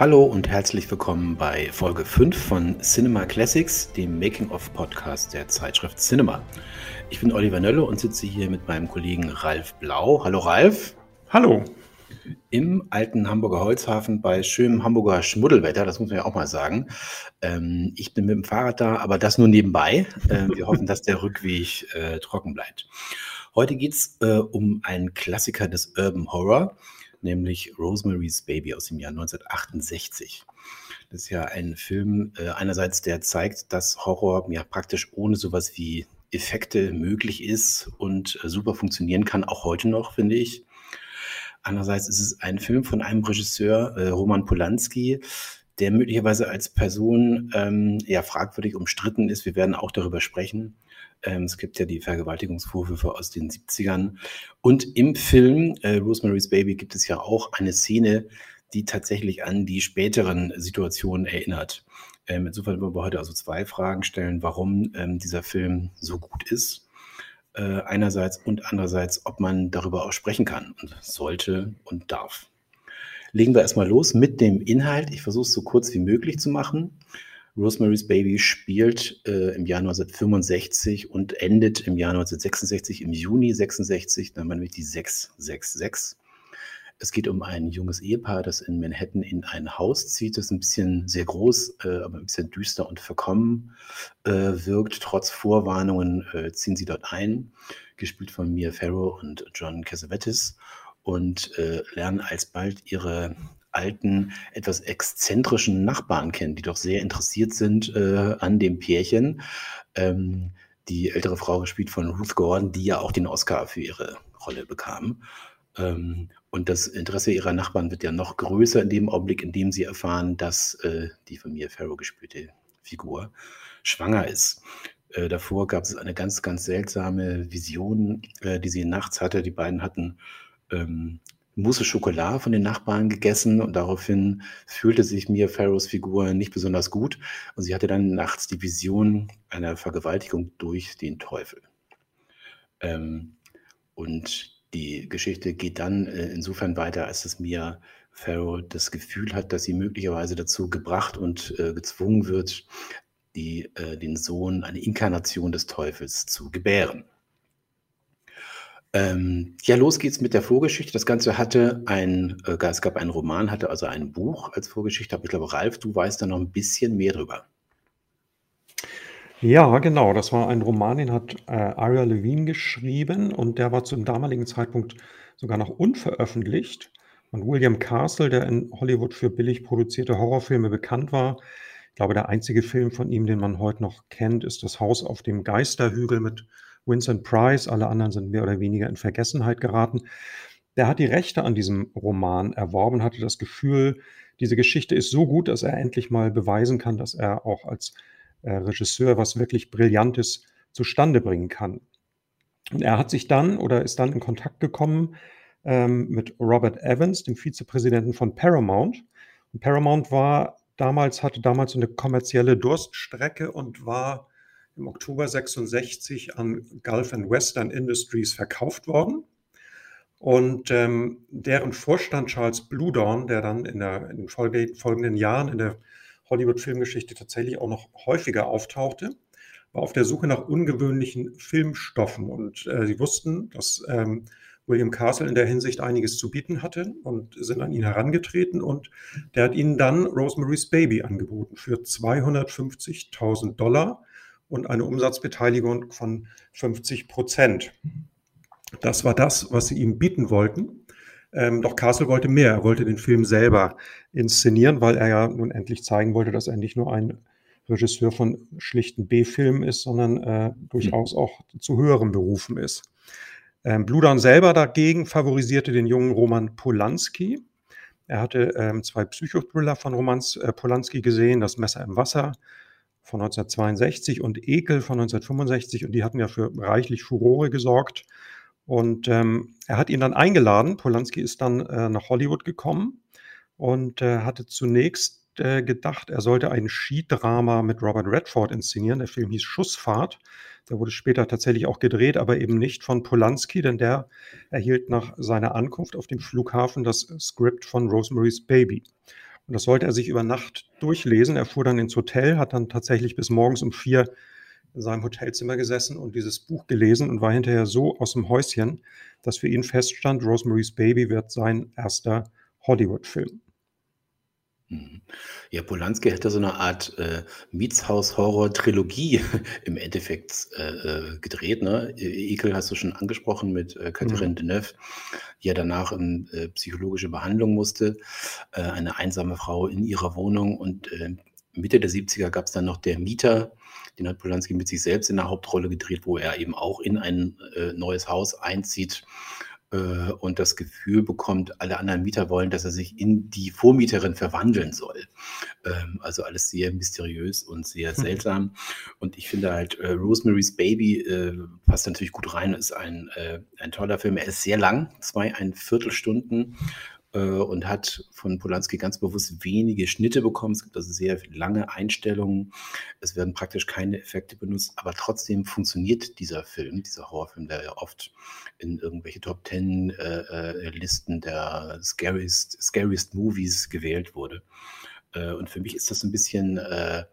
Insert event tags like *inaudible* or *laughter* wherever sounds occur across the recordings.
Hallo und herzlich willkommen bei Folge 5 von Cinema Classics, dem Making-of-Podcast der Zeitschrift Cinema. Ich bin Oliver Nölle und sitze hier mit meinem Kollegen Ralf Blau. Hallo Ralf. Hallo. Im alten Hamburger Holzhafen bei schönem Hamburger Schmuddelwetter, das muss man ja auch mal sagen. Ähm, ich bin mit dem Fahrrad da, aber das nur nebenbei. Äh, wir hoffen, dass der Rückweg äh, trocken bleibt. Heute geht es äh, um einen Klassiker des Urban Horror nämlich Rosemary's Baby aus dem Jahr 1968. Das ist ja ein Film äh, einerseits, der zeigt, dass Horror ja praktisch ohne sowas wie Effekte möglich ist und äh, super funktionieren kann, auch heute noch, finde ich. Andererseits ist es ein Film von einem Regisseur, äh, Roman Polanski, der möglicherweise als Person ähm, ja fragwürdig umstritten ist. Wir werden auch darüber sprechen. Ähm, es gibt ja die Vergewaltigungsvorwürfe aus den 70ern. Und im Film äh, Rosemary's Baby gibt es ja auch eine Szene, die tatsächlich an die späteren Situationen erinnert. Ähm, insofern wollen wir heute also zwei Fragen stellen, warum ähm, dieser Film so gut ist. Äh, einerseits und andererseits, ob man darüber auch sprechen kann und sollte und darf. Legen wir erstmal los mit dem Inhalt. Ich versuche es so kurz wie möglich zu machen. Rosemary's Baby spielt äh, im Jahr 1965 und endet im Jahr 1966, im Juni 66, dann nämlich die 666. Es geht um ein junges Ehepaar, das in Manhattan in ein Haus zieht, das ein bisschen sehr groß, äh, aber ein bisschen düster und verkommen äh, wirkt. Trotz Vorwarnungen äh, ziehen sie dort ein, gespielt von Mia Farrow und John Cassavetes und äh, lernen alsbald ihre alten, etwas exzentrischen Nachbarn kennen, die doch sehr interessiert sind äh, an dem Pärchen. Ähm, die ältere Frau gespielt von Ruth Gordon, die ja auch den Oscar für ihre Rolle bekam. Ähm, und das Interesse ihrer Nachbarn wird ja noch größer in dem Augenblick, in dem sie erfahren, dass äh, die von mir Farrow gespielte Figur schwanger ist. Äh, davor gab es eine ganz, ganz seltsame Vision, äh, die sie nachts hatte. Die beiden hatten ähm, Mousse Schokolade von den Nachbarn gegessen und daraufhin fühlte sich Mia Farrows Figur nicht besonders gut und sie hatte dann nachts die Vision einer Vergewaltigung durch den Teufel. Ähm, und die Geschichte geht dann äh, insofern weiter, als dass Mia Farrow das Gefühl hat, dass sie möglicherweise dazu gebracht und äh, gezwungen wird, die, äh, den Sohn, eine Inkarnation des Teufels zu gebären. Ähm, ja, los geht's mit der Vorgeschichte. Das Ganze hatte ein, äh, es gab einen Roman, hatte also ein Buch als Vorgeschichte, aber ich glaube, Ralf, du weißt da noch ein bisschen mehr drüber. Ja, genau. Das war ein Roman, den hat äh, Aria Levine geschrieben und der war zum damaligen Zeitpunkt sogar noch unveröffentlicht. Und William Castle, der in Hollywood für billig produzierte Horrorfilme bekannt war, ich glaube, der einzige Film von ihm, den man heute noch kennt, ist Das Haus auf dem Geisterhügel mit Vincent Price, alle anderen sind mehr oder weniger in Vergessenheit geraten. Der hat die Rechte an diesem Roman erworben, hatte das Gefühl, diese Geschichte ist so gut, dass er endlich mal beweisen kann, dass er auch als äh, Regisseur was wirklich Brillantes zustande bringen kann. Und er hat sich dann oder ist dann in Kontakt gekommen ähm, mit Robert Evans, dem Vizepräsidenten von Paramount. Und Paramount war damals, hatte damals eine kommerzielle Durststrecke und war im Oktober 66 an Gulf and Western Industries verkauft worden. Und ähm, deren Vorstand Charles Bludorn, der dann in, der, in den folgenden Jahren in der Hollywood-Filmgeschichte tatsächlich auch noch häufiger auftauchte, war auf der Suche nach ungewöhnlichen Filmstoffen. Und äh, sie wussten, dass ähm, William Castle in der Hinsicht einiges zu bieten hatte und sind an ihn herangetreten. Und der hat ihnen dann Rosemary's Baby angeboten für 250.000 Dollar und eine Umsatzbeteiligung von 50 Prozent. Das war das, was sie ihm bieten wollten. Ähm, doch Castle wollte mehr. Er wollte den Film selber inszenieren, weil er ja nun endlich zeigen wollte, dass er nicht nur ein Regisseur von schlichten B-Filmen ist, sondern äh, durchaus auch zu höheren Berufen ist. Ähm, Bludan selber dagegen favorisierte den jungen Roman Polanski. Er hatte ähm, zwei Psychothriller von Romans äh, Polanski gesehen, Das Messer im Wasser von 1962 und Ekel von 1965 und die hatten ja für reichlich Furore gesorgt. Und ähm, er hat ihn dann eingeladen. Polanski ist dann äh, nach Hollywood gekommen und äh, hatte zunächst äh, gedacht, er sollte ein Skidrama mit Robert Redford inszenieren. Der Film hieß Schussfahrt. Der wurde später tatsächlich auch gedreht, aber eben nicht von Polanski, denn der erhielt nach seiner Ankunft auf dem Flughafen das Skript von Rosemary's Baby. Und das sollte er sich über Nacht durchlesen. Er fuhr dann ins Hotel, hat dann tatsächlich bis morgens um vier in seinem Hotelzimmer gesessen und dieses Buch gelesen und war hinterher so aus dem Häuschen, dass für ihn feststand, Rosemary's Baby wird sein erster Hollywood-Film. Mhm. Ja, Polanski hätte so eine Art äh, Mietshaus-Horror-Trilogie *laughs* im Endeffekt äh, äh, gedreht. Ne? Ekel hast du schon angesprochen mit äh, Catherine mhm. Deneuve, die ja danach in äh, psychologische Behandlung musste. Äh, eine einsame Frau in ihrer Wohnung und äh, Mitte der 70er gab es dann noch Der Mieter, den hat Polanski mit sich selbst in der Hauptrolle gedreht, wo er eben auch in ein äh, neues Haus einzieht äh, und das Gefühl bekommt, alle anderen Mieter wollen, dass er sich in die Vormieterin verwandeln soll. Ähm, also alles sehr mysteriös und sehr hm. seltsam. Und ich finde halt, äh, Rosemary's Baby äh, passt natürlich gut rein, ist ein, äh, ein toller Film. Er ist sehr lang, zwei, ein Viertelstunden und hat von Polanski ganz bewusst wenige Schnitte bekommen. Es gibt also sehr lange Einstellungen. Es werden praktisch keine Effekte benutzt, aber trotzdem funktioniert dieser Film, dieser Horrorfilm, der ja oft in irgendwelche Top Ten äh, äh, Listen der scariest, scariest Movies gewählt wurde. Äh, und für mich ist das ein bisschen äh,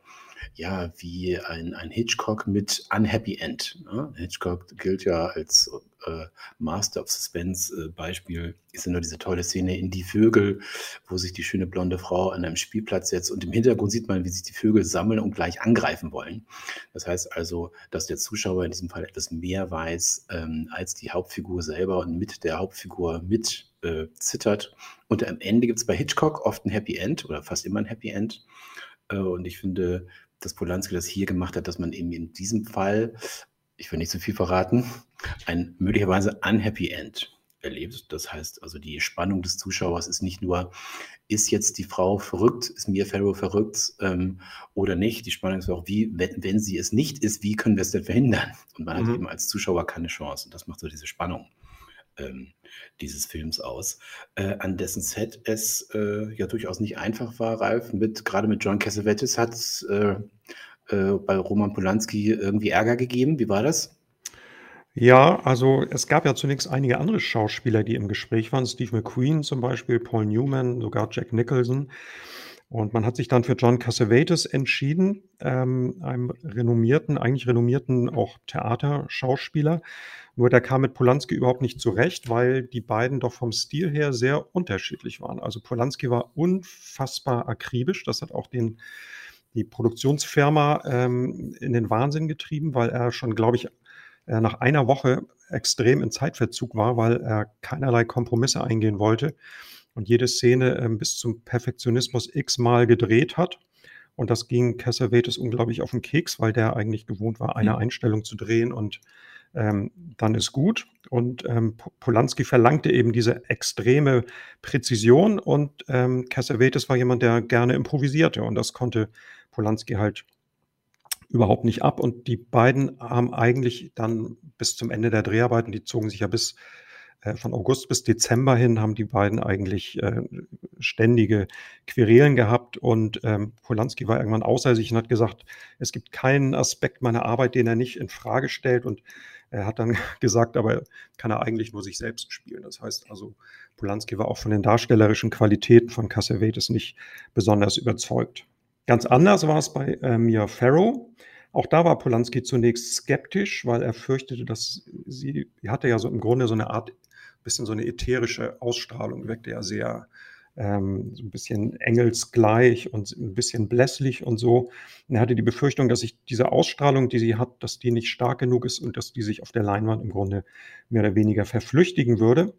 ja, wie ein, ein Hitchcock mit Unhappy End. Ne? Hitchcock gilt ja als äh, Master of Suspense. Äh, Beispiel ist ja nur diese tolle Szene in Die Vögel, wo sich die schöne blonde Frau an einem Spielplatz setzt und im Hintergrund sieht man, wie sich die Vögel sammeln und gleich angreifen wollen. Das heißt also, dass der Zuschauer in diesem Fall etwas mehr weiß ähm, als die Hauptfigur selber und mit der Hauptfigur mit äh, zittert. Und am Ende gibt es bei Hitchcock oft ein Happy End oder fast immer ein Happy End. Äh, und ich finde, dass Polanski das hier gemacht hat, dass man eben in diesem Fall, ich will nicht zu so viel verraten, ein möglicherweise unhappy End erlebt. Das heißt also, die Spannung des Zuschauers ist nicht nur, ist jetzt die Frau verrückt, ist Mia Farrow verrückt ähm, oder nicht. Die Spannung ist auch, wie, wenn, wenn sie es nicht ist, wie können wir es denn verhindern? Und man mhm. hat eben als Zuschauer keine Chance. Und das macht so diese Spannung ähm, dieses Films aus, äh, an dessen Set es äh, ja durchaus nicht einfach war, Ralf. Mit, gerade mit John Cassavetes hat es äh, äh, bei Roman Polanski irgendwie Ärger gegeben. Wie war das? Ja, also es gab ja zunächst einige andere Schauspieler, die im Gespräch waren. Steve McQueen zum Beispiel, Paul Newman, sogar Jack Nicholson. Und man hat sich dann für John Cassavetes entschieden, ähm, einem renommierten, eigentlich renommierten auch Theaterschauspieler. Nur der kam mit Polanski überhaupt nicht zurecht, weil die beiden doch vom Stil her sehr unterschiedlich waren. Also Polanski war unfassbar akribisch. Das hat auch den, die Produktionsfirma ähm, in den Wahnsinn getrieben, weil er schon, glaube ich, äh, nach einer Woche extrem in Zeitverzug war, weil er keinerlei Kompromisse eingehen wollte und jede Szene ähm, bis zum Perfektionismus x-mal gedreht hat. Und das ging Cassavetes unglaublich auf den Keks, weil der eigentlich gewohnt war, eine mhm. Einstellung zu drehen und dann ist gut. Und ähm, Polanski verlangte eben diese extreme Präzision und ähm, Cassavetes war jemand, der gerne improvisierte und das konnte Polanski halt überhaupt nicht ab. Und die beiden haben eigentlich dann bis zum Ende der Dreharbeiten, die zogen sich ja bis äh, von August bis Dezember hin haben die beiden eigentlich äh, ständige Querelen gehabt und ähm, Polanski war irgendwann außer sich und hat gesagt, es gibt keinen Aspekt meiner Arbeit, den er nicht in Frage stellt und er hat dann *laughs* gesagt, aber kann er eigentlich nur sich selbst spielen. Das heißt also, Polanski war auch von den darstellerischen Qualitäten von Cassavetes nicht besonders überzeugt. Ganz anders war es bei äh, Mia Farrow. Auch da war Polanski zunächst skeptisch, weil er fürchtete, dass sie, sie hatte ja so im Grunde so eine Art bisschen so eine ätherische Ausstrahlung, wirkte ja sehr ähm, so ein bisschen engelsgleich und ein bisschen blässlich und so. Und er hatte die Befürchtung, dass sich diese Ausstrahlung, die sie hat, dass die nicht stark genug ist und dass die sich auf der Leinwand im Grunde mehr oder weniger verflüchtigen würde.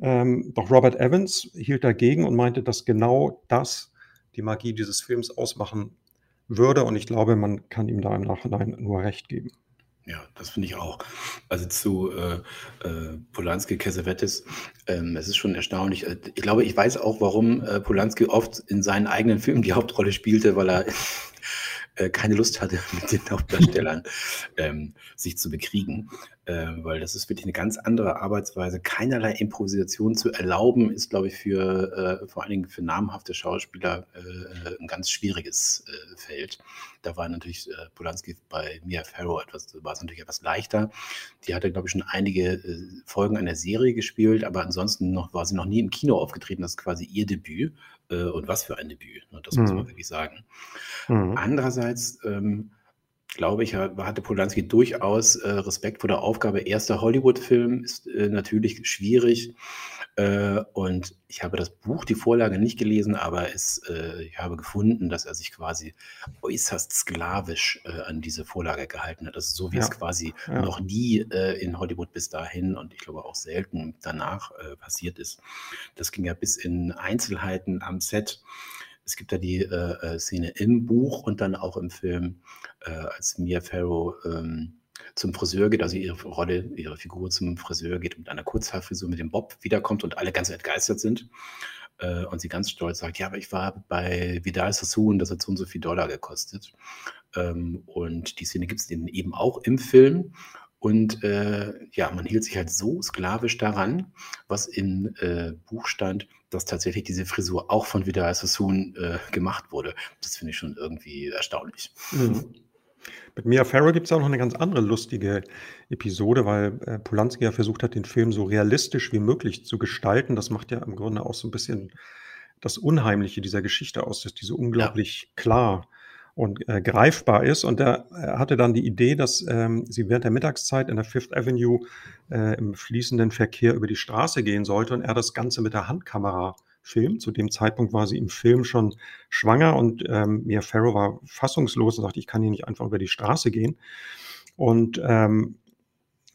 Ähm, doch Robert Evans hielt dagegen und meinte, dass genau das die Magie dieses Films ausmachen würde. Und ich glaube, man kann ihm da im Nachhinein nur recht geben. Ja, das finde ich auch. Also zu äh, äh, Polanski, Cassavetes, ähm, es ist schon erstaunlich. Äh, ich glaube, ich weiß auch, warum äh, Polanski oft in seinen eigenen Filmen die Hauptrolle spielte, weil er *laughs* äh, keine Lust hatte, *laughs* mit den Hauptdarstellern ähm, sich zu bekriegen. Äh, weil das ist wirklich eine ganz andere Arbeitsweise. Keinerlei Improvisation zu erlauben, ist, glaube ich, für äh, vor allen Dingen für namhafte Schauspieler äh, ein ganz schwieriges äh, Feld. Da war natürlich äh, Polanski bei Mia Farrow etwas, war es natürlich etwas leichter. Die hatte, glaube ich, schon einige Folgen einer Serie gespielt, aber ansonsten noch war sie noch nie im Kino aufgetreten. Das ist quasi ihr Debüt. Äh, und was für ein Debüt, ne? das mhm. muss man wirklich sagen. Mhm. Andererseits ähm, glaube ich, hatte Polanski durchaus äh, Respekt vor der Aufgabe. Erster Hollywood-Film ist äh, natürlich schwierig. Äh, und ich habe das Buch, die Vorlage nicht gelesen, aber es, äh, ich habe gefunden, dass er sich quasi äußerst sklavisch äh, an diese Vorlage gehalten hat. Also so wie ja. es quasi ja. noch nie äh, in Hollywood bis dahin und ich glaube auch selten danach passiert ist. Das ging ja bis in Einzelheiten am Set. Es gibt ja die äh, Szene im Buch und dann auch im Film, als Mia Farrow ähm, zum Friseur geht, also ihre Rolle, ihre Figur zum Friseur geht mit einer Kurzhaarfrisur mit dem Bob wiederkommt und alle ganz entgeistert sind. Äh, und sie ganz stolz sagt, ja, aber ich war bei Vidal Sassoon, das hat so und so viel Dollar gekostet. Ähm, und die Szene gibt es eben auch im Film. Und äh, ja, man hielt sich halt so sklavisch daran, was im äh, Buch stand, dass tatsächlich diese Frisur auch von Vidal Sassoon äh, gemacht wurde. Das finde ich schon irgendwie erstaunlich. Mhm. Mit Mia Farrow gibt es auch noch eine ganz andere lustige Episode, weil äh, Polanski ja versucht hat, den Film so realistisch wie möglich zu gestalten. Das macht ja im Grunde auch so ein bisschen das Unheimliche dieser Geschichte aus, dass die so unglaublich ja. klar und äh, greifbar ist. Und er, er hatte dann die Idee, dass ähm, sie während der Mittagszeit in der Fifth Avenue äh, im fließenden Verkehr über die Straße gehen sollte und er das Ganze mit der Handkamera Film. Zu dem Zeitpunkt war sie im Film schon schwanger und ähm, Mia Farrow war fassungslos und sagte, ich kann hier nicht einfach über die Straße gehen. Und ähm,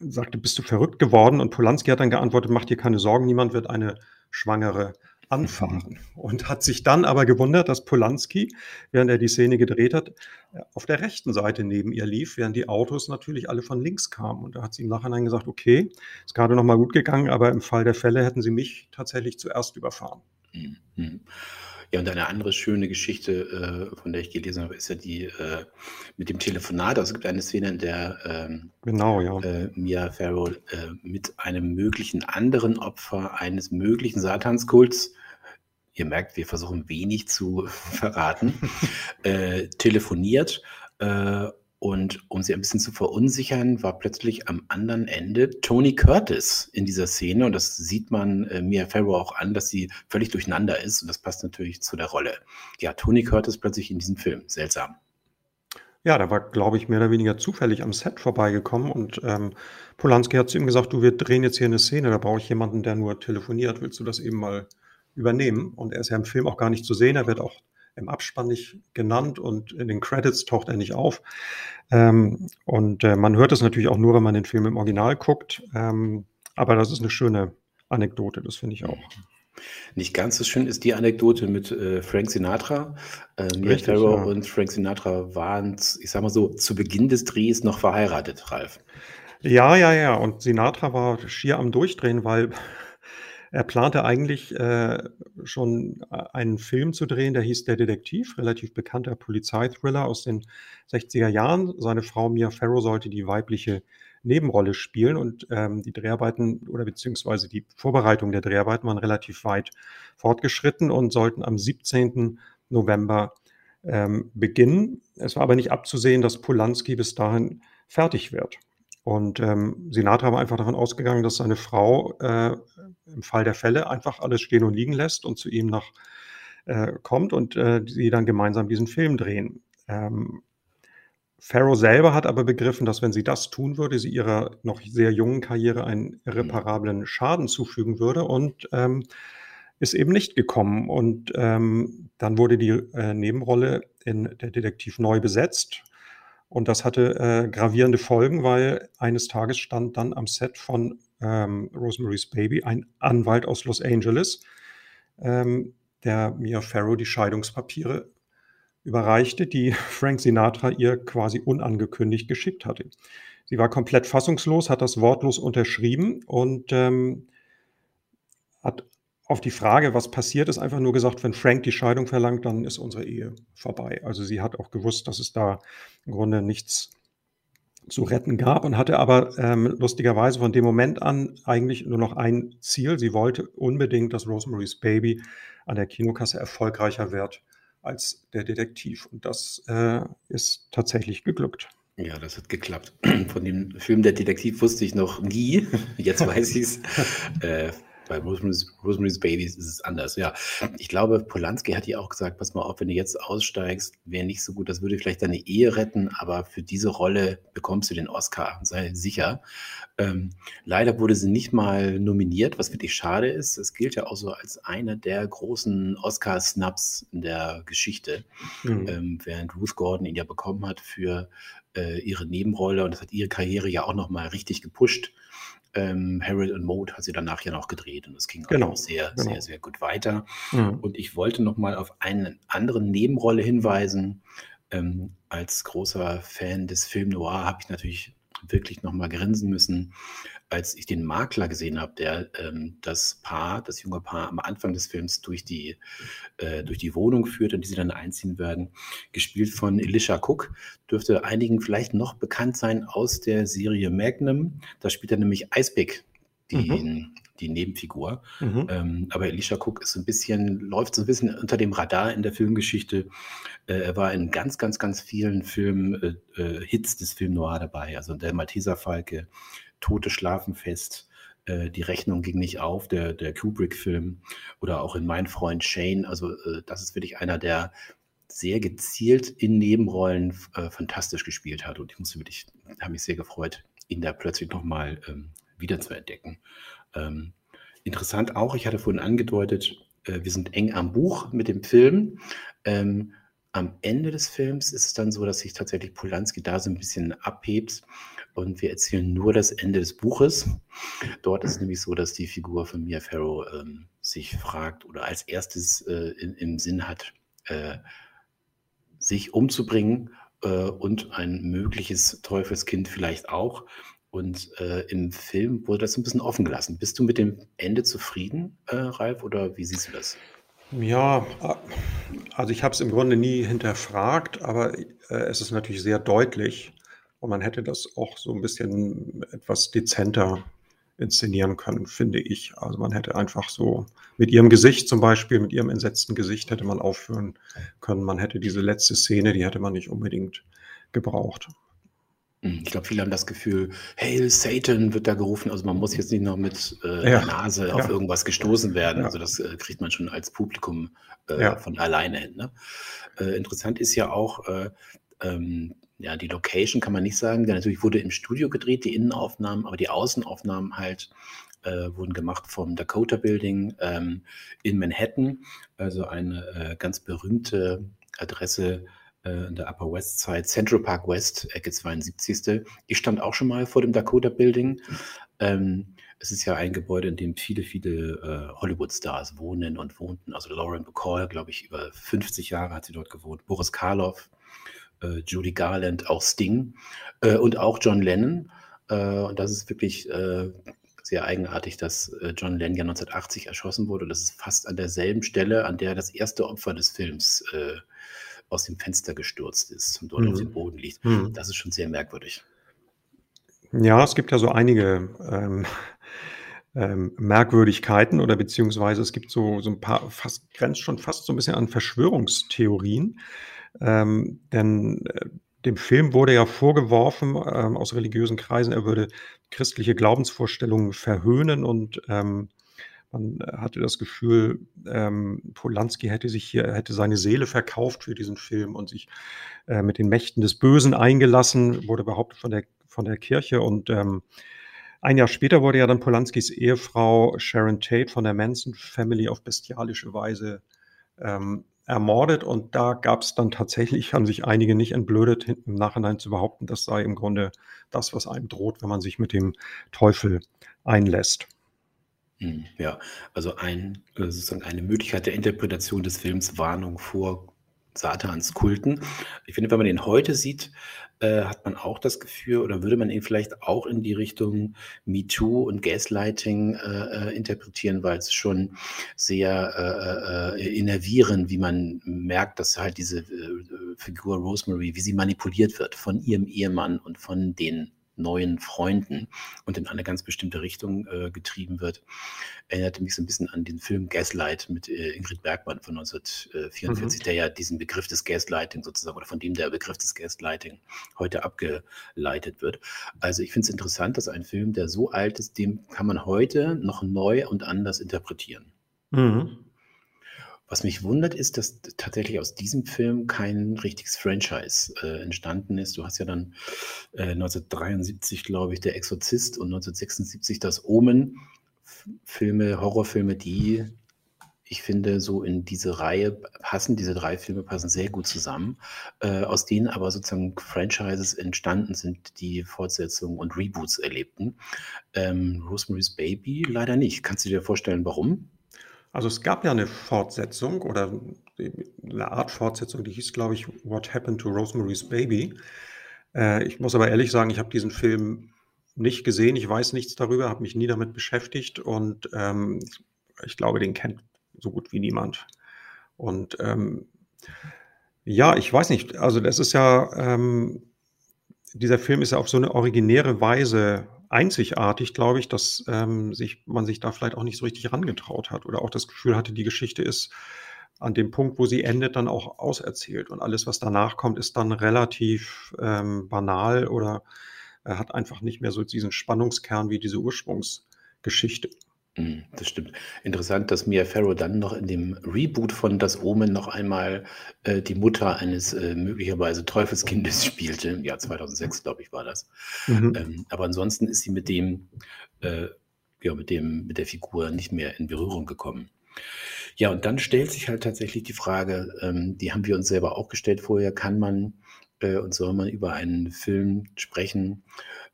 sagte, bist du verrückt geworden? Und Polanski hat dann geantwortet, mach dir keine Sorgen, niemand wird eine Schwangere anfahren. Und hat sich dann aber gewundert, dass Polanski, während er die Szene gedreht hat, auf der rechten Seite neben ihr lief, während die Autos natürlich alle von links kamen. Und da hat sie im Nachhinein gesagt, okay, ist gerade noch mal gut gegangen, aber im Fall der Fälle hätten sie mich tatsächlich zuerst überfahren. Mhm. Ja, und eine andere schöne Geschichte, äh, von der ich gelesen habe, ist ja die äh, mit dem Telefonat. Also es gibt eine Szene, in der ähm, genau, ja. äh, Mia Farrow mit einem möglichen anderen Opfer eines möglichen Satanskults, ihr merkt, wir versuchen wenig zu *laughs* verraten, äh, telefoniert äh, und um sie ein bisschen zu verunsichern, war plötzlich am anderen Ende Tony Curtis in dieser Szene. Und das sieht man äh, Mia Farrow auch an, dass sie völlig durcheinander ist. Und das passt natürlich zu der Rolle. Ja, Tony Curtis plötzlich in diesem Film. Seltsam. Ja, der war, glaube ich, mehr oder weniger zufällig am Set vorbeigekommen. Und ähm, Polanski hat zu ihm gesagt, du, wir drehen jetzt hier eine Szene, da brauche ich jemanden, der nur telefoniert. Willst du das eben mal übernehmen? Und er ist ja im Film auch gar nicht zu sehen. Er wird auch im Abspann nicht genannt und in den Credits taucht er nicht auf. Ähm, und äh, man hört es natürlich auch nur, wenn man den Film im Original guckt. Ähm, aber das ist eine schöne Anekdote, das finde ich auch. Nicht ganz so schön ist die Anekdote mit äh, Frank Sinatra. Äh, Mia Farrow ja. und Frank Sinatra waren, ich sag mal so, zu Beginn des Drehs noch verheiratet, Ralf. Ja, ja, ja. Und Sinatra war schier am Durchdrehen, weil er plante eigentlich äh, schon äh, einen Film zu drehen, der hieß Der Detektiv, relativ bekannter Polizeithriller aus den 60er Jahren. Seine Frau Mia Farrow sollte die weibliche Nebenrolle spielen und ähm, die Dreharbeiten oder beziehungsweise die Vorbereitung der Dreharbeiten waren relativ weit fortgeschritten und sollten am 17. November ähm, beginnen. Es war aber nicht abzusehen, dass Polanski bis dahin fertig wird. Und ähm, Sinatra war einfach davon ausgegangen, dass seine Frau äh, im Fall der Fälle einfach alles stehen und liegen lässt und zu ihm nach äh, kommt und äh, sie dann gemeinsam diesen Film drehen. Ähm, Farrow selber hat aber begriffen, dass wenn sie das tun würde, sie ihrer noch sehr jungen Karriere einen irreparablen Schaden zufügen würde und ähm, ist eben nicht gekommen. Und ähm, dann wurde die äh, Nebenrolle in der Detektiv neu besetzt und das hatte äh, gravierende Folgen, weil eines Tages stand dann am Set von ähm, Rosemary's Baby ein Anwalt aus Los Angeles, ähm, der Mia Farrow die Scheidungspapiere überreichte, die *laughs* Frank Sinatra ihr quasi unangekündigt geschickt hatte. Sie war komplett fassungslos, hat das wortlos unterschrieben und ähm, hat auf die Frage, was passiert, ist einfach nur gesagt, wenn Frank die Scheidung verlangt, dann ist unsere Ehe vorbei. Also sie hat auch gewusst, dass es da im Grunde nichts zu retten gab und hatte aber ähm, lustigerweise von dem Moment an eigentlich nur noch ein Ziel. Sie wollte unbedingt, dass Rosemary's Baby an der Kinokasse erfolgreicher wird als der Detektiv. Und das äh, ist tatsächlich geglückt. Ja, das hat geklappt. *clears throat* Von dem Film Der Detektiv wusste ich noch nie. *laughs* Jetzt weiß ich es. *laughs* äh, bei Rosemary's, Rosemary's Babies ist es anders, ja. Ich glaube, Polanski hat ja auch gesagt, pass mal auf, wenn du jetzt aussteigst, wäre nicht so gut, das würde vielleicht deine Ehe retten, aber für diese Rolle bekommst du den Oscar, sei sicher. Ähm, leider wurde sie nicht mal nominiert, was wirklich schade ist. Es gilt ja auch so als einer der großen Oscar-Snaps in der Geschichte, mhm. ähm, während Ruth Gordon ihn ja bekommen hat für äh, ihre Nebenrolle und das hat ihre Karriere ja auch nochmal richtig gepusht. Ähm, Harold und Mode hat sie danach ja noch gedreht und es ging genau, auch sehr, genau. sehr, sehr gut weiter. Mhm. Und ich wollte nochmal auf eine andere Nebenrolle hinweisen. Ähm, als großer Fan des Film Noir habe ich natürlich wirklich nochmal grinsen müssen, als ich den Makler gesehen habe, der ähm, das Paar, das junge Paar am Anfang des Films durch die, äh, durch die Wohnung führt, in die sie dann einziehen werden, gespielt von Elisha Cook, dürfte einigen vielleicht noch bekannt sein aus der Serie Magnum. Da spielt er nämlich Icepick, die, mhm. die Nebenfigur. Mhm. Ähm, aber Elisha Cook ist so ein bisschen, läuft so ein bisschen unter dem Radar in der Filmgeschichte. Äh, er war in ganz, ganz, ganz vielen Film, äh, äh Hits des Film Noir dabei. Also der Malteser Falke, Tote schlafen fest, äh, die Rechnung ging nicht auf, der, der Kubrick-Film oder auch in Mein Freund Shane. Also äh, das ist wirklich einer, der sehr gezielt in Nebenrollen äh, fantastisch gespielt hat. Und ich muss wirklich, habe mich sehr gefreut, ihn da plötzlich nochmal ähm, wieder zu entdecken. Ähm, interessant auch, ich hatte vorhin angedeutet, äh, wir sind eng am Buch mit dem Film. Ähm, am Ende des Films ist es dann so, dass sich tatsächlich Polanski da so ein bisschen abhebt und wir erzählen nur das Ende des Buches. Dort ist nämlich so, dass die Figur von Mia Farrow ähm, sich fragt oder als erstes äh, in, im Sinn hat, äh, sich umzubringen äh, und ein mögliches Teufelskind vielleicht auch. Und äh, im Film wurde das ein bisschen offen gelassen. Bist du mit dem Ende zufrieden, äh, Ralf, oder wie siehst du das? Ja, also ich habe es im Grunde nie hinterfragt, aber äh, es ist natürlich sehr deutlich, und man hätte das auch so ein bisschen etwas dezenter inszenieren können, finde ich. Also man hätte einfach so mit ihrem Gesicht zum Beispiel, mit ihrem entsetzten Gesicht hätte man aufführen können. Man hätte diese letzte Szene, die hätte man nicht unbedingt gebraucht. Hm, ich glaube, viele haben das Gefühl, Hail Satan wird da gerufen. Also man muss jetzt nicht noch mit äh, ja. der Nase auf ja. irgendwas gestoßen werden. Ja. Also das äh, kriegt man schon als Publikum äh, von alleine hin. Ne? Äh, interessant ist ja auch, äh, ähm, ja, die Location kann man nicht sagen, denn natürlich wurde im Studio gedreht, die Innenaufnahmen, aber die Außenaufnahmen halt äh, wurden gemacht vom Dakota Building ähm, in Manhattan, also eine äh, ganz berühmte Adresse äh, in der Upper West Side, Central Park West, Ecke 72. Ich stand auch schon mal vor dem Dakota Building. Ähm, es ist ja ein Gebäude, in dem viele, viele äh, Hollywood-Stars wohnen und wohnten. Also Lauren Bacall, glaube ich, über 50 Jahre hat sie dort gewohnt. Boris Karloff, äh, Judy Garland, auch Sting äh, und auch John Lennon. Äh, und das ist wirklich äh, sehr eigenartig, dass äh, John Lennon ja 1980 erschossen wurde. Das ist fast an derselben Stelle, an der das erste Opfer des Films aus dem Fenster gestürzt ist und dort mhm. auf dem Boden liegt. Mhm. Das ist schon sehr merkwürdig. Ja, es gibt ja so einige ähm, ähm, Merkwürdigkeiten oder beziehungsweise es gibt so, so ein paar, fast grenzt schon fast so ein bisschen an Verschwörungstheorien. Ähm, denn äh, dem Film wurde ja vorgeworfen ähm, aus religiösen Kreisen, er würde christliche Glaubensvorstellungen verhöhnen und ähm, man hatte das Gefühl, ähm, Polanski hätte sich hier, hätte seine Seele verkauft für diesen Film und sich äh, mit den Mächten des Bösen eingelassen, wurde behauptet von der, von der Kirche. Und ähm, ein Jahr später wurde ja dann Polanskis Ehefrau Sharon Tate von der Manson Family auf bestialische Weise ähm, ermordet und da gab es dann tatsächlich, haben sich einige nicht entblödet, im Nachhinein zu behaupten, das sei im Grunde das, was einem droht, wenn man sich mit dem Teufel einlässt. Hm, ja, also ein, sozusagen eine Möglichkeit der Interpretation des Films Warnung vor Satans Kulten. Ich finde, wenn man den heute sieht, äh, hat man auch das Gefühl oder würde man ihn vielleicht auch in die Richtung MeToo und Gaslighting äh, äh, interpretieren, weil es schon sehr äh, äh, innervieren, wie man merkt, dass halt diese äh, Figur Rosemary, wie sie manipuliert wird von ihrem Ehemann und von den neuen Freunden und in eine ganz bestimmte Richtung äh, getrieben wird. Erinnerte mich so ein bisschen an den Film Gaslight mit äh, Ingrid Bergmann von 1944, mhm. der ja diesen Begriff des Gaslighting sozusagen oder von dem der Begriff des Gaslighting heute abgeleitet wird. Also ich finde es interessant, dass ein Film, der so alt ist, dem kann man heute noch neu und anders interpretieren. Mhm. Was mich wundert, ist, dass tatsächlich aus diesem Film kein richtiges Franchise äh, entstanden ist. Du hast ja dann äh, 1973, glaube ich, Der Exorzist und 1976 Das Omen. Filme, Horrorfilme, die ich finde, so in diese Reihe passen, diese drei Filme passen sehr gut zusammen, äh, aus denen aber sozusagen Franchises entstanden sind, die Fortsetzungen und Reboots erlebten. Ähm, Rosemary's Baby leider nicht. Kannst du dir vorstellen, warum? Also es gab ja eine Fortsetzung oder eine Art Fortsetzung, die hieß, glaube ich, What Happened to Rosemary's Baby. Äh, ich muss aber ehrlich sagen, ich habe diesen Film nicht gesehen, ich weiß nichts darüber, habe mich nie damit beschäftigt und ähm, ich glaube, den kennt so gut wie niemand. Und ähm, ja, ich weiß nicht, also das ist ja, ähm, dieser Film ist ja auf so eine originäre Weise einzigartig, glaube ich, dass ähm, sich, man sich da vielleicht auch nicht so richtig herangetraut hat oder auch das Gefühl hatte, die Geschichte ist an dem Punkt, wo sie endet, dann auch auserzählt. Und alles, was danach kommt, ist dann relativ ähm, banal oder äh, hat einfach nicht mehr so diesen Spannungskern wie diese Ursprungsgeschichte. Mhm, das stimmt. Interessant, dass Mia Farrow dann noch in dem Reboot von Das Omen noch einmal äh, die Mutter eines äh, möglicherweise Teufelskindes *laughs* spielte. Im Jahr 2006, glaube ich, war das. Mhm. Ähm, aber ansonsten ist sie mit dem, äh, ja, mit dem, mit der Figur nicht mehr in Berührung gekommen. Ja, und dann stellt sich halt tatsächlich die Frage, ähm, die haben wir uns selber auch gestellt vorher, kann man äh, und soll man über einen Film sprechen,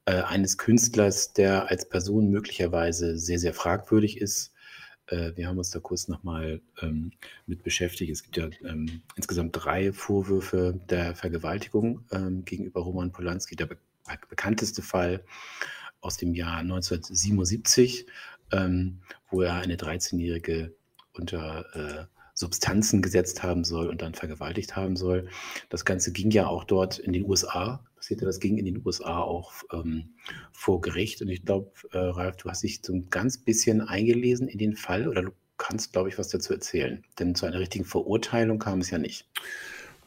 äh, eines Künstlers, der als Person möglicherweise sehr, sehr fragwürdig ist. Äh, wir haben uns da kurz nochmal ähm, mit beschäftigt. Es gibt ja ähm, insgesamt drei Vorwürfe der Vergewaltigung ähm, gegenüber Roman Polanski. Der be bekannteste Fall aus dem Jahr 1977, ähm, wo er eine 13-jährige unter äh, Substanzen gesetzt haben soll und dann vergewaltigt haben soll. Das Ganze ging ja auch dort in den USA passierte. Das ging in den USA auch ähm, vor Gericht. Und ich glaube, äh, Ralf, du hast dich so ein ganz bisschen eingelesen in den Fall oder du kannst, glaube ich, was dazu erzählen. Denn zu einer richtigen Verurteilung kam es ja nicht.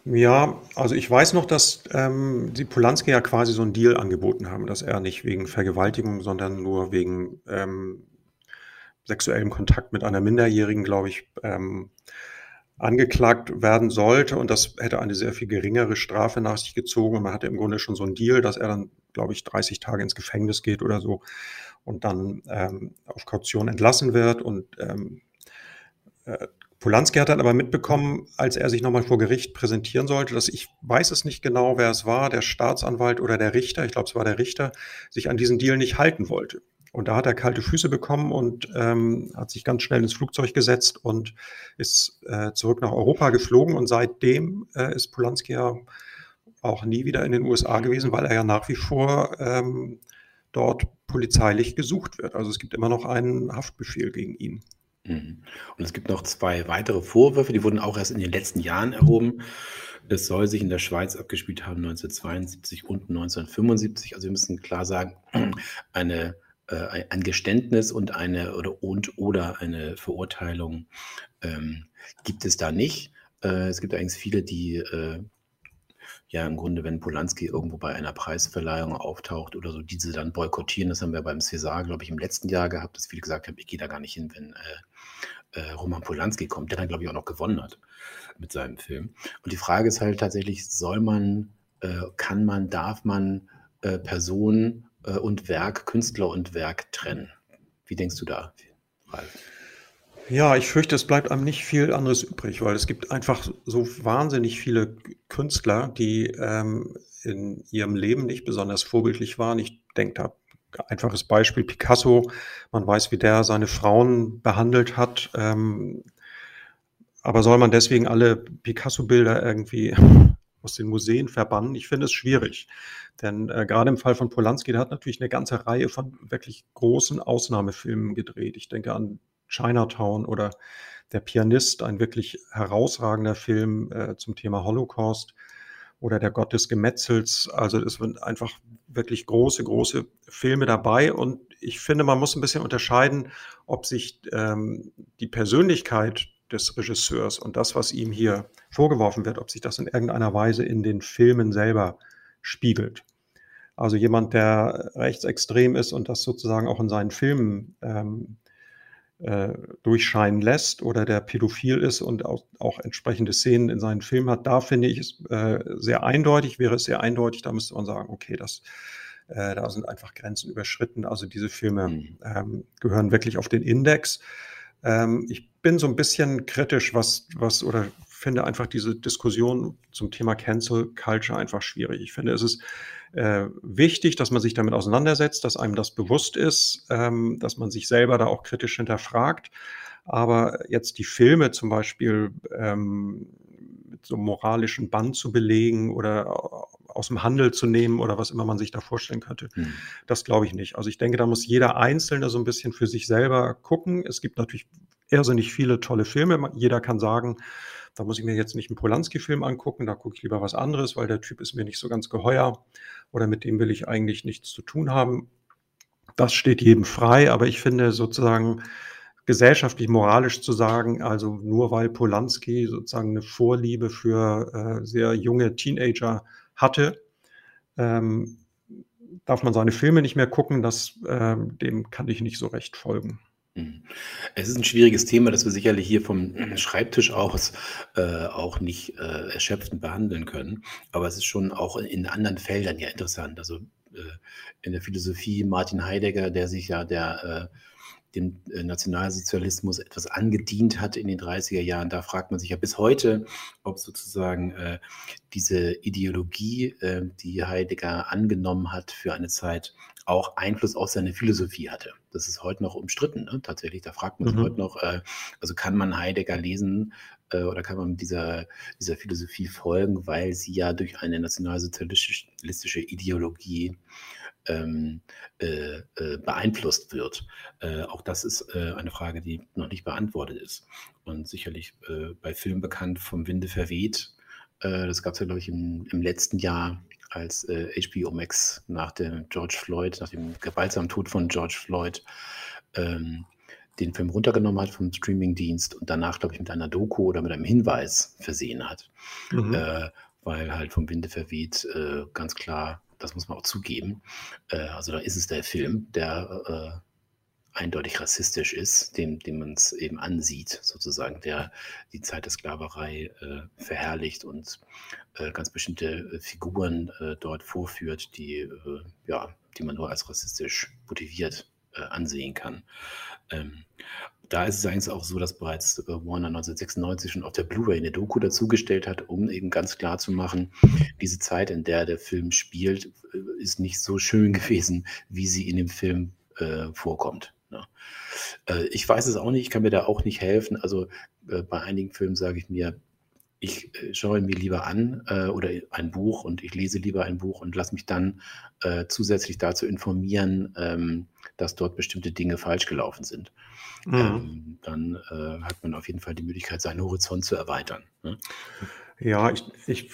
Ja, also ich weiß noch, dass ähm, die Polanski ja quasi so einen Deal angeboten haben, dass er nicht wegen Vergewaltigung, sondern nur wegen ähm, sexuellem Kontakt mit einer Minderjährigen, glaube ich, ähm, angeklagt werden sollte. Und das hätte eine sehr viel geringere Strafe nach sich gezogen. Und man hatte im Grunde schon so einen Deal, dass er dann, glaube ich, 30 Tage ins Gefängnis geht oder so und dann ähm, auf Kaution entlassen wird. Und ähm, äh, Polanski hat dann aber mitbekommen, als er sich nochmal vor Gericht präsentieren sollte, dass ich weiß es nicht genau, wer es war, der Staatsanwalt oder der Richter, ich glaube, es war der Richter, sich an diesen Deal nicht halten wollte. Und da hat er kalte Füße bekommen und ähm, hat sich ganz schnell ins Flugzeug gesetzt und ist äh, zurück nach Europa geflogen. Und seitdem äh, ist Polanski ja auch nie wieder in den USA gewesen, weil er ja nach wie vor ähm, dort polizeilich gesucht wird. Also es gibt immer noch einen Haftbefehl gegen ihn. Mhm. Und es gibt noch zwei weitere Vorwürfe, die wurden auch erst in den letzten Jahren erhoben. Das soll sich in der Schweiz abgespielt haben, 1972 und 1975. Also wir müssen klar sagen, *clears throat* eine äh, ein Geständnis und eine oder und oder eine Verurteilung ähm, gibt es da nicht. Äh, es gibt eigentlich viele, die äh, ja im Grunde, wenn Polanski irgendwo bei einer Preisverleihung auftaucht oder so, diese dann boykottieren. Das haben wir beim César, glaube ich, im letzten Jahr gehabt, dass viele gesagt haben, ich gehe da gar nicht hin, wenn äh, äh, Roman Polanski kommt, der dann, glaube ich, auch noch gewonnen hat mit seinem Film. Und die Frage ist halt tatsächlich, soll man, äh, kann man, darf man Personen und Werk, Künstler und Werk trennen. Wie denkst du da, Ralf? Ja, ich fürchte, es bleibt einem nicht viel anderes übrig, weil es gibt einfach so wahnsinnig viele Künstler, die ähm, in ihrem Leben nicht besonders vorbildlich waren. Ich denke da einfaches Beispiel Picasso. Man weiß, wie der seine Frauen behandelt hat. Ähm, aber soll man deswegen alle Picasso-Bilder irgendwie aus den Museen verbannen? Ich finde es schwierig. Denn äh, gerade im Fall von Polanski, der hat natürlich eine ganze Reihe von wirklich großen Ausnahmefilmen gedreht. Ich denke an Chinatown oder Der Pianist, ein wirklich herausragender Film äh, zum Thema Holocaust oder Der Gott des Gemetzels. Also es sind einfach wirklich große, große Filme dabei. Und ich finde, man muss ein bisschen unterscheiden, ob sich ähm, die Persönlichkeit des Regisseurs und das, was ihm hier vorgeworfen wird, ob sich das in irgendeiner Weise in den Filmen selber spiegelt. Also jemand, der rechtsextrem ist und das sozusagen auch in seinen Filmen ähm, äh, durchscheinen lässt oder der pädophil ist und auch, auch, entsprechende Szenen in seinen Filmen hat, da finde ich es äh, sehr eindeutig, wäre es sehr eindeutig, da müsste man sagen, okay, das, äh, da sind einfach Grenzen überschritten. Also diese Filme mhm. ähm, gehören wirklich auf den Index. Ähm, ich bin so ein bisschen kritisch, was, was oder finde einfach diese Diskussion zum Thema Cancel Culture einfach schwierig. Ich finde, es ist äh, wichtig, dass man sich damit auseinandersetzt, dass einem das bewusst ist, ähm, dass man sich selber da auch kritisch hinterfragt. Aber jetzt die Filme zum Beispiel ähm, mit so einem moralischen Band zu belegen oder aus dem Handel zu nehmen oder was immer man sich da vorstellen könnte. Hm. Das glaube ich nicht. Also ich denke, da muss jeder Einzelne so ein bisschen für sich selber gucken. Es gibt natürlich irrsinnig viele tolle Filme. Jeder kann sagen, da muss ich mir jetzt nicht einen Polanski-Film angucken, da gucke ich lieber was anderes, weil der Typ ist mir nicht so ganz geheuer oder mit dem will ich eigentlich nichts zu tun haben. Das steht jedem frei, aber ich finde sozusagen gesellschaftlich moralisch zu sagen, also nur weil Polanski sozusagen eine Vorliebe für äh, sehr junge Teenager hatte, ähm, darf man seine Filme nicht mehr gucken, das, äh, dem kann ich nicht so recht folgen. Mhm. Es ist ein schwieriges Thema, das wir sicherlich hier vom Schreibtisch aus äh, auch nicht äh, erschöpfend behandeln können. Aber es ist schon auch in anderen Feldern ja interessant. Also äh, in der Philosophie Martin Heidegger, der sich ja der äh, dem äh, Nationalsozialismus etwas angedient hat in den 30er Jahren. Da fragt man sich ja bis heute, ob sozusagen äh, diese Ideologie, die Heidegger angenommen hat für eine Zeit, auch Einfluss auf seine Philosophie hatte. Das ist heute noch umstritten, ne? tatsächlich. Da fragt man sich mhm. heute noch, äh, also kann man Heidegger lesen äh, oder kann man dieser, dieser Philosophie folgen, weil sie ja durch eine nationalsozialistische Ideologie ähm, äh, äh, beeinflusst wird. Äh, auch das ist äh, eine Frage, die noch nicht beantwortet ist. Und sicherlich bei Filmen bekannt vom Winde verweht. Das gab es ja, glaube ich, im, im, letzten Jahr, als HBO Max nach dem George Floyd, nach dem gewaltsamen Tod von George Floyd, ähm, den Film runtergenommen hat vom Streamingdienst und danach, glaube ich, mit einer Doku oder mit einem Hinweis versehen hat. Mhm. weil halt vom Winde verweht ganz klar das muss man auch zugeben. Äh, also da ist es der Film, der äh, eindeutig rassistisch ist, dem, dem man es eben ansieht, sozusagen, der die Zeit der Sklaverei äh, verherrlicht und äh, ganz bestimmte äh, Figuren äh, dort vorführt, die, ja, die man nur als rassistisch motiviert ansehen kann. Ähm, da ist es eigentlich auch so, dass bereits äh, Warner 1996 schon auf der Blu-ray eine Doku dazugestellt hat, um eben ganz klar zu machen, diese Zeit, in der der Film spielt, äh, ist nicht so schön *laughs* gewesen, wie sie in dem Film äh, vorkommt. Ne? Äh, ich weiß es auch nicht, ich kann mir da auch nicht helfen. Also äh, bei einigen Filmen sage ich mir, ich äh, schaue mir lieber an äh, oder ein Buch und ich lese lieber ein Buch und lasse mich dann äh, zusätzlich dazu informieren, ähm, dass dort bestimmte Dinge falsch gelaufen sind. Mhm. Ähm, dann äh, hat man auf jeden Fall die Möglichkeit, seinen Horizont zu erweitern. Ne? Ja, ich, ich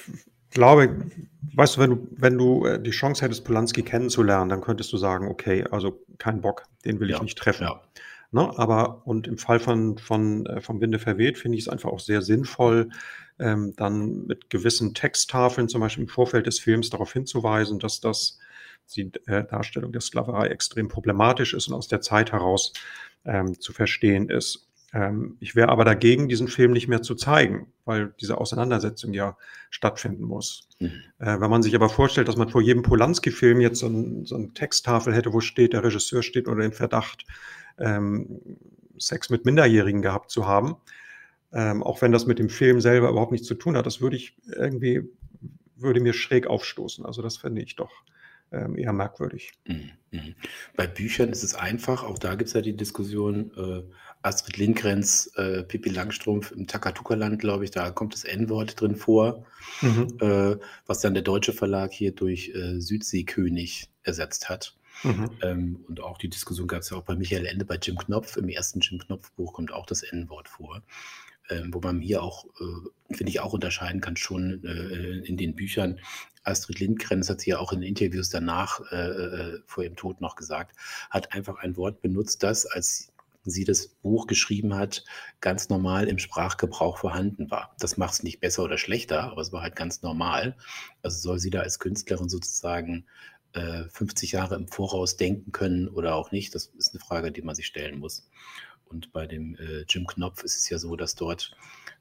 glaube, weißt du, wenn du, wenn du äh, die Chance hättest, Polanski kennenzulernen, dann könntest du sagen, okay, also kein Bock, den will ich nicht treffen. Ja. Ne? Aber und im Fall von, von äh, vom Winde verweht finde ich es einfach auch sehr sinnvoll, ähm, dann mit gewissen Texttafeln, zum Beispiel im Vorfeld des Films, darauf hinzuweisen, dass das die äh, Darstellung der Sklaverei extrem problematisch ist und aus der Zeit heraus ähm, zu verstehen ist. Ähm, ich wäre aber dagegen, diesen Film nicht mehr zu zeigen, weil diese Auseinandersetzung ja stattfinden muss. Mhm. Äh, wenn man sich aber vorstellt, dass man vor jedem Polanski-Film jetzt so, ein, so eine Texttafel hätte, wo steht, der Regisseur steht unter dem Verdacht, ähm, Sex mit Minderjährigen gehabt zu haben, ähm, auch wenn das mit dem Film selber überhaupt nichts zu tun hat, das würde ich irgendwie, würde mir schräg aufstoßen. Also das finde ich doch eher merkwürdig. Mhm, mhm. Bei Büchern ist es einfach, auch da gibt es ja die Diskussion, äh, Astrid Lindgrens äh, Pippi Langstrumpf im Takatuka-Land, glaube ich, da kommt das N-Wort drin vor, mhm. äh, was dann der deutsche Verlag hier durch äh, Südseekönig ersetzt hat. Mhm. Ähm, und auch die Diskussion gab es ja auch bei Michael Ende, bei Jim Knopf. Im ersten Jim Knopf-Buch kommt auch das N-Wort vor. Ähm, wo man hier auch, äh, finde ich, auch unterscheiden kann, schon äh, in den Büchern. Astrid Lindgren, das hat sie ja auch in Interviews danach äh, äh, vor ihrem Tod noch gesagt, hat einfach ein Wort benutzt, das, als sie das Buch geschrieben hat, ganz normal im Sprachgebrauch vorhanden war. Das macht es nicht besser oder schlechter, aber es war halt ganz normal. Also soll sie da als Künstlerin sozusagen äh, 50 Jahre im Voraus denken können oder auch nicht, das ist eine Frage, die man sich stellen muss. Und bei dem äh, Jim Knopf ist es ja so, dass dort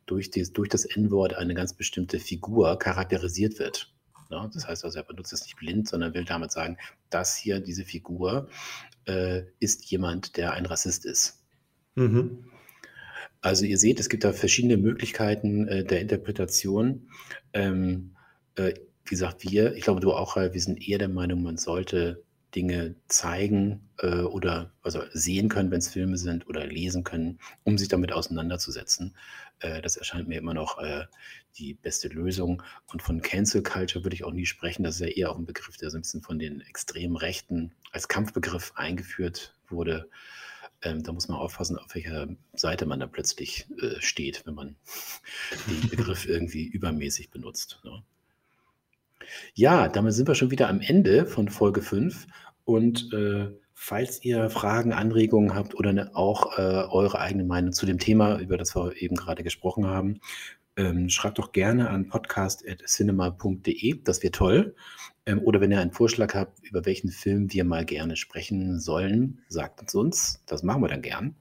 durch, die, durch das N-Wort eine ganz bestimmte Figur charakterisiert wird. Ja, das heißt also, er benutzt es nicht blind, sondern will damit sagen, das hier, diese Figur, äh, ist jemand, der ein Rassist ist. Mhm. Also ihr seht, es gibt da verschiedene Möglichkeiten äh, der Interpretation. Ähm, äh, wie gesagt, wir, ich glaube du auch, wir sind eher der Meinung, man sollte Dinge zeigen äh, oder also sehen können, wenn es Filme sind oder lesen können, um sich damit auseinanderzusetzen. Äh, das erscheint mir immer noch äh, die beste Lösung. Und von Cancel Culture würde ich auch nie sprechen. Das ist ja eher auch ein Begriff, der so ein bisschen von den extremen Rechten als Kampfbegriff eingeführt wurde. Ähm, da muss man aufpassen, auf welcher Seite man da plötzlich äh, steht, wenn man *laughs* den Begriff irgendwie übermäßig benutzt. Ne? Ja, damit sind wir schon wieder am Ende von Folge 5 und, äh, falls ihr Fragen, Anregungen habt oder 'ne auch, äh, eure eigene Meinung zu dem Thema, über das wir eben gerade gesprochen haben, ähm, schreibt doch gerne an podcast@cinema.de. Das wäre toll. Ähm, oder wenn ihr einen Vorschlag habt, über welchen Film wir mal gerne sprechen sollen, sagt es uns. Das machen wir dann gern.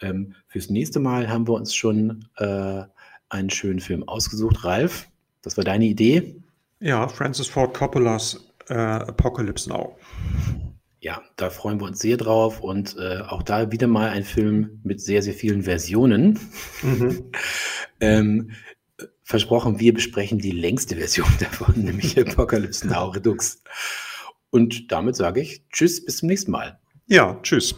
Ähm, fürs nächste Mal haben wir uns schon, äh, einen schönen Film ausgesucht. Ralf, das war deine Idee? Ja, Francis Ford Coppolas äh, Apocalypse Now. Ja, da freuen wir uns sehr drauf und äh, auch da wieder mal ein Film mit sehr, sehr vielen Versionen. Mhm. *laughs* ähm, versprochen, wir besprechen die längste Version *laughs* davon, nämlich *laughs* Apocalypse Now Redux. Und damit sage ich Tschüss, bis zum nächsten Mal. Ja, tschüss.